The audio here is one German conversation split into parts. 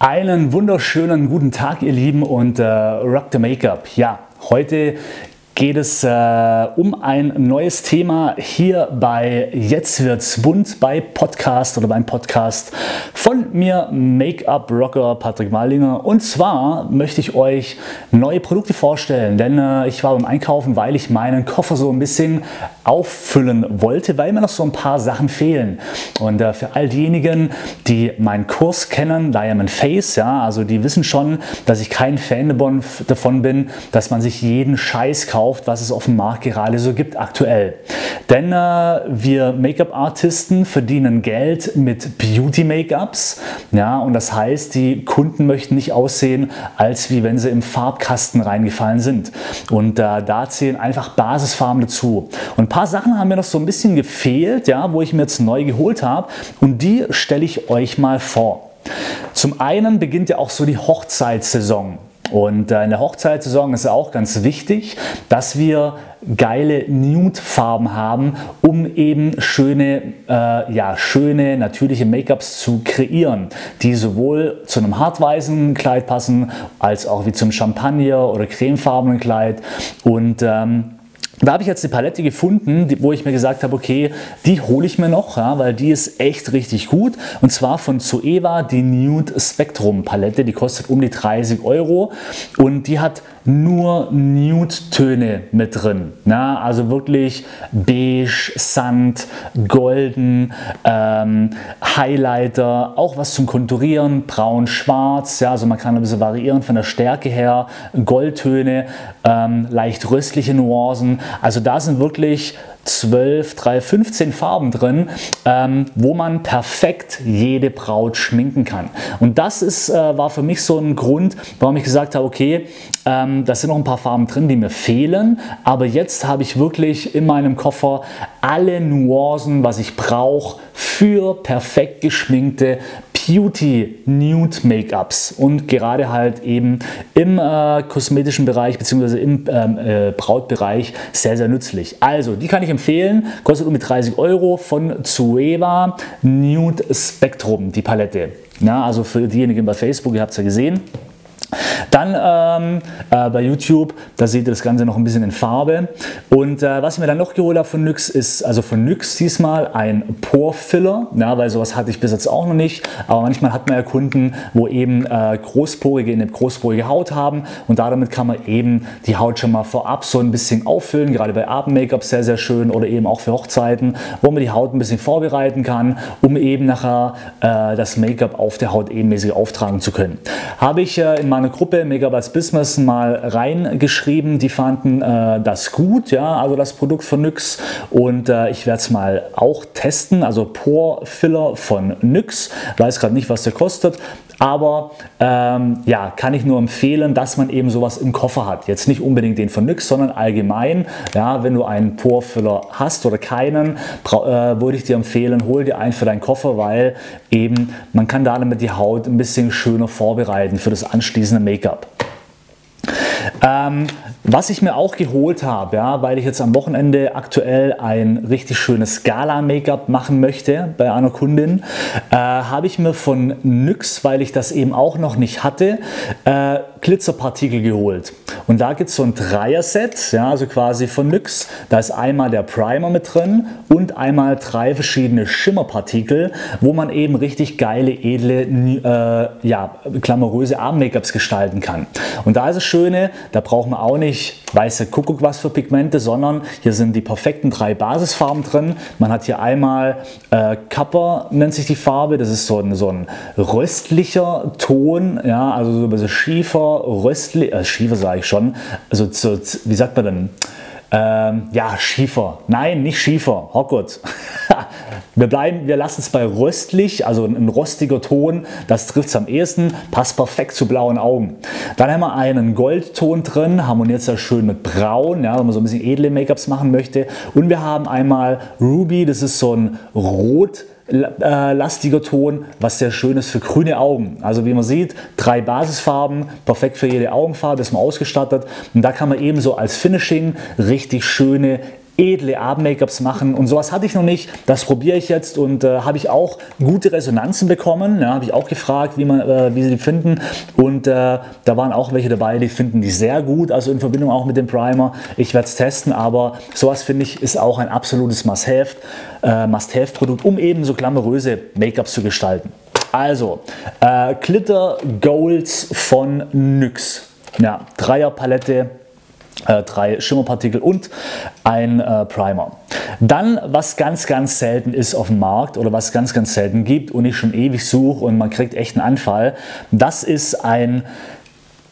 Einen wunderschönen guten Tag, ihr Lieben, und äh, Rock the Make-up. Ja, heute geht es äh, um ein neues Thema hier bei Jetzt wird's bunt bei Podcast oder beim Podcast von mir Make-up Rocker Patrick Malinger und zwar möchte ich euch neue Produkte vorstellen, denn äh, ich war beim Einkaufen, weil ich meinen Koffer so ein bisschen auffüllen wollte, weil mir noch so ein paar Sachen fehlen. Und äh, für all diejenigen, die meinen Kurs kennen, Diamond Face, ja, also die wissen schon, dass ich kein Fan davon bin, dass man sich jeden Scheiß kauft kauft, was es auf dem Markt gerade so gibt aktuell. Denn äh, wir Make-up-Artisten verdienen Geld mit Beauty-Make-ups. Ja, und das heißt, die Kunden möchten nicht aussehen, als wie wenn sie im Farbkasten reingefallen sind. Und äh, da zählen einfach Basisfarben dazu. Und ein paar Sachen haben mir noch so ein bisschen gefehlt, ja, wo ich mir jetzt neu geholt habe. Und die stelle ich euch mal vor. Zum einen beginnt ja auch so die Hochzeitssaison. Und äh, in der Hochzeitssaison ist auch ganz wichtig, dass wir geile Nude-Farben haben, um eben schöne, äh, ja, schöne natürliche Make-ups zu kreieren, die sowohl zu einem hartweißen Kleid passen, als auch wie zum Champagner- oder cremefarbenen Kleid. Und ähm, da habe ich jetzt eine Palette gefunden, wo ich mir gesagt habe, okay, die hole ich mir noch, ja, weil die ist echt richtig gut. Und zwar von Zoeva die Nude Spectrum Palette, die kostet um die 30 Euro und die hat nur Nude-Töne mit drin. Na, also wirklich beige, Sand, golden, ähm, Highlighter, auch was zum Konturieren, braun, schwarz. Ja, also man kann ein bisschen variieren von der Stärke her. Goldtöne, ähm, leicht röstliche Nuancen. Also da sind wirklich 12, 3, 15 Farben drin, ähm, wo man perfekt jede Braut schminken kann. Und das ist, äh, war für mich so ein Grund, warum ich gesagt habe, okay, ähm, da sind noch ein paar Farben drin, die mir fehlen, aber jetzt habe ich wirklich in meinem Koffer alle Nuancen, was ich brauche für perfekt geschminkte Beauty Nude Make-ups und gerade halt eben im äh, kosmetischen Bereich bzw. im ähm, äh, Brautbereich sehr, sehr nützlich. Also, die kann ich empfehlen, kostet um die 30 Euro von Zueva Nude Spectrum, die Palette. Na, also für diejenigen bei Facebook, ihr habt es ja gesehen. Dann ähm, äh, bei YouTube, da seht ihr das Ganze noch ein bisschen in Farbe. Und äh, was ich mir dann noch geholt habe von NYX ist, also von NYX diesmal ein Pore Filler, ja, weil sowas hatte ich bis jetzt auch noch nicht. Aber manchmal hat man ja Kunden, wo eben äh, großporige, eine großporige Haut haben und damit kann man eben die Haut schon mal vorab so ein bisschen auffüllen, gerade bei Abend-Make-up sehr, sehr schön oder eben auch für Hochzeiten, wo man die Haut ein bisschen vorbereiten kann, um eben nachher äh, das Make-up auf der Haut ebenmäßig auftragen zu können. Habe ich äh, in meiner Gruppe Megabytes Business mal reingeschrieben. Die fanden äh, das gut, ja, also das Produkt von NYX. Und äh, ich werde es mal auch testen. Also Pore Filler von NYX. Weiß gerade nicht, was der kostet. Aber ähm, ja, kann ich nur empfehlen, dass man eben sowas im Koffer hat. Jetzt nicht unbedingt den von NYX, sondern allgemein. Ja, wenn du einen Pore-Filler hast oder keinen, äh, würde ich dir empfehlen, hol dir einen für deinen Koffer, weil eben man kann damit die Haut ein bisschen schöner vorbereiten für das anschließende Make-up. Ähm, was ich mir auch geholt habe, ja, weil ich jetzt am Wochenende aktuell ein richtig schönes Gala-Make-up machen möchte bei einer Kundin, äh, habe ich mir von NYX, weil ich das eben auch noch nicht hatte, äh, Glitzerpartikel geholt. Und da gibt es so ein Dreier-Set, ja, also quasi von NYX. Da ist einmal der Primer mit drin und einmal drei verschiedene Schimmerpartikel, wo man eben richtig geile, edle, äh, ja, glamouröse Arm-Make-ups gestalten kann. Und da ist das Schöne, da braucht man auch nicht weiße Kuckuck was für Pigmente, sondern hier sind die perfekten drei Basisfarben drin. Man hat hier einmal äh, Kapper, nennt sich die Farbe, das ist so ein, so ein röstlicher Ton, ja, also so ein bisschen Schiefer, röstlich, äh, Schiefer sage ich schon, also so, wie sagt man denn? Ähm, ja, Schiefer. Nein, nicht Schiefer. Hockgut. Wir bleiben, wir lassen es bei röstlich, also ein rostiger Ton, das trifft es am ehesten, passt perfekt zu blauen Augen. Dann haben wir einen Goldton drin, harmoniert sehr schön mit braun, ja, wenn man so ein bisschen edle Make-ups machen möchte. Und wir haben einmal Ruby, das ist so ein rot lastiger Ton, was sehr schön ist für grüne Augen. Also wie man sieht, drei Basisfarben, perfekt für jede Augenfarbe, ist man ausgestattet. Und da kann man ebenso als Finishing richtig schöne edle Abend-Make-ups machen und sowas hatte ich noch nicht. Das probiere ich jetzt und äh, habe ich auch gute Resonanzen bekommen. Ja, habe ich auch gefragt, wie, man, äh, wie sie die finden und äh, da waren auch welche dabei, die finden die sehr gut, also in Verbindung auch mit dem Primer. Ich werde es testen, aber sowas finde ich ist auch ein absolutes Must-Have, äh, Must-Have-Produkt, um eben so glamouröse Make-ups zu gestalten. Also, äh, Glitter Golds von NYX. Ja, Dreierpalette, drei Schimmerpartikel und ein äh, Primer. Dann, was ganz, ganz selten ist auf dem Markt oder was ganz, ganz selten gibt und ich schon ewig suche und man kriegt echt einen Anfall, das ist ein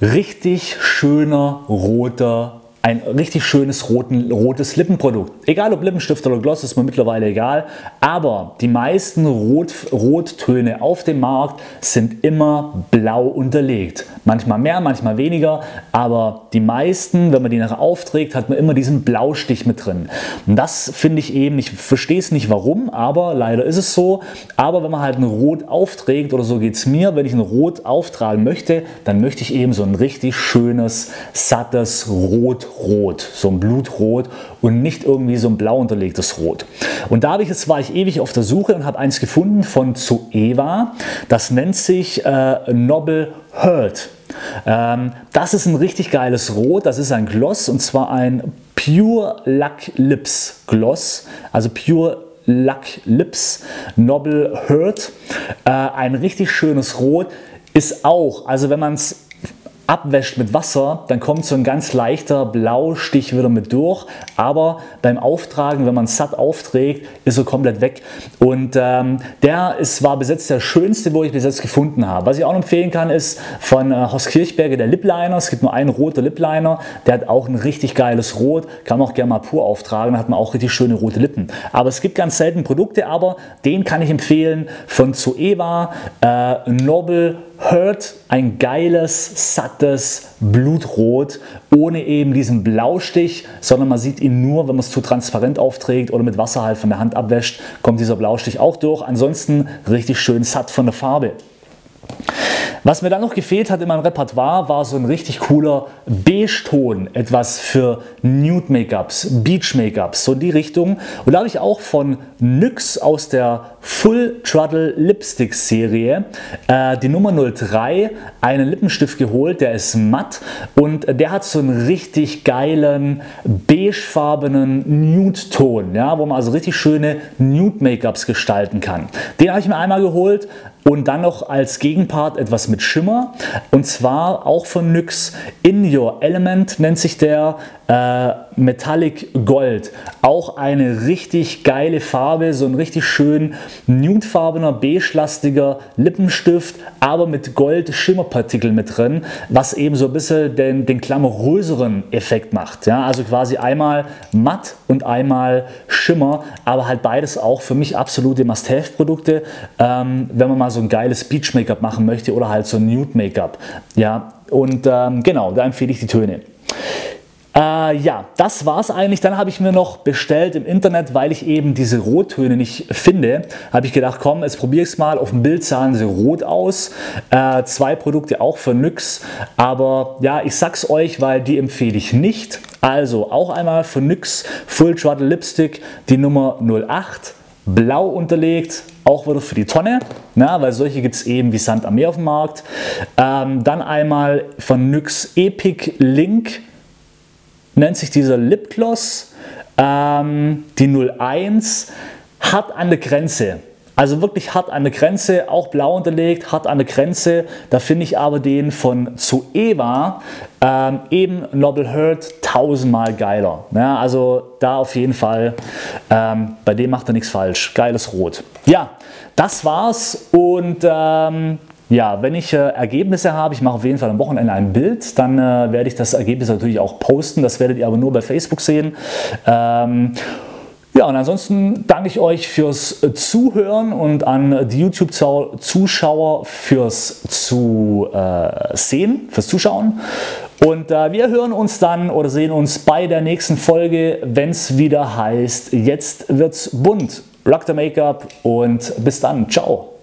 richtig schöner roter ein richtig schönes roten, rotes Lippenprodukt. Egal ob Lippenstift oder Gloss, ist mir mittlerweile egal. Aber die meisten Rot, Rottöne auf dem Markt sind immer blau unterlegt. Manchmal mehr, manchmal weniger. Aber die meisten, wenn man die nachher aufträgt, hat man immer diesen Blaustich mit drin. Und das finde ich eben, ich verstehe es nicht warum, aber leider ist es so. Aber wenn man halt ein Rot aufträgt, oder so geht es mir, wenn ich ein Rot auftragen möchte, dann möchte ich eben so ein richtig schönes, sattes Rot Rot, so ein Blutrot und nicht irgendwie so ein blau unterlegtes Rot. Und da ich, jetzt war ich ewig auf der Suche und habe eins gefunden von Zoeva. Das nennt sich äh, Nobel Hurt. Ähm, das ist ein richtig geiles Rot, das ist ein Gloss und zwar ein Pure Lack Lips Gloss, also Pure Lack Lips Nobel Hurt. Äh, ein richtig schönes Rot ist auch, also wenn man es abwäscht mit Wasser, dann kommt so ein ganz leichter Blaustich wieder mit durch. Aber beim Auftragen, wenn man es satt aufträgt, ist er komplett weg. Und ähm, der ist, war bis jetzt der schönste, wo ich bis jetzt gefunden habe. Was ich auch empfehlen kann, ist von äh, Horst Kirchberger der Lip Liner. Es gibt nur einen roter Lip Liner. Der hat auch ein richtig geiles Rot. Kann man auch gerne mal pur auftragen. Da hat man auch richtig schöne rote Lippen. Aber es gibt ganz selten Produkte, aber den kann ich empfehlen von Zoeva, äh, Nobel Hurt ein geiles, sattes Blutrot, ohne eben diesen Blaustich, sondern man sieht ihn nur, wenn man es zu transparent aufträgt oder mit Wasser halt von der Hand abwäscht, kommt dieser Blaustich auch durch. Ansonsten richtig schön satt von der Farbe. Was mir dann noch gefehlt hat in meinem Repertoire, war so ein richtig cooler Beige-Ton, etwas für Nude-Make-ups, Beach-Make-ups, so in die Richtung. Und da habe ich auch von NYX aus der Full Truddle Lipstick Serie äh, die Nummer 03 einen Lippenstift geholt, der ist matt und der hat so einen richtig geilen beigefarbenen Nude-Ton, ja, wo man also richtig schöne Nude-Make-ups gestalten kann. Den habe ich mir einmal geholt, und dann noch als Gegenpart etwas mit Schimmer und zwar auch von NYX In Your Element nennt sich der äh, Metallic Gold. Auch eine richtig geile Farbe, so ein richtig schön nudefarbener, beige-lastiger Lippenstift, aber mit Gold-Schimmerpartikeln mit drin, was eben so ein bisschen den, den glamouröseren Effekt macht. Ja? Also quasi einmal matt und einmal Schimmer, aber halt beides auch für mich absolute Must-Have-Produkte, ähm, wenn man mal so ein geiles Beach-Make-up machen möchte oder halt so ein Nude-Make-up. Ja? Und ähm, genau, da empfehle ich die Töne. Äh, ja, das war es eigentlich. Dann habe ich mir noch bestellt im Internet, weil ich eben diese Rottöne nicht finde, habe ich gedacht, komm, jetzt probiere ich es mal. Auf dem Bild sahen sie rot aus. Äh, zwei Produkte auch für NYX. Aber ja, ich sag's euch, weil die empfehle ich nicht. Also auch einmal für NYX Full Throttle Lipstick die Nummer 08 blau unterlegt, auch wieder für die Tonne, na, weil solche gibt es eben wie Sand am Meer auf dem Markt. Ähm, dann einmal von NYX Epic Link nennt sich dieser Lipgloss, ähm, die 01, hart an der Grenze. Also wirklich hart an der Grenze, auch blau unterlegt, hart an der Grenze. Da finde ich aber den von Zoeva, ähm, eben Nobel Hurt, tausendmal geiler. Ja, also da auf jeden Fall, ähm, bei dem macht er nichts falsch. Geiles Rot. Ja, das war's und ähm, ja, wenn ich äh, Ergebnisse habe, ich mache auf jeden Fall am Wochenende ein Bild, dann äh, werde ich das Ergebnis natürlich auch posten. Das werdet ihr aber nur bei Facebook sehen. Ähm, Ja, und ansonsten danke ich euch fürs Zuhören und an die YouTube-Zuschauer fürs Zusehen, fürs Zuschauen. Und äh, wir hören uns dann oder sehen uns bei der nächsten Folge, wenn es wieder heißt, jetzt wird's bunt. Rock the Make-up und bis dann. Ciao.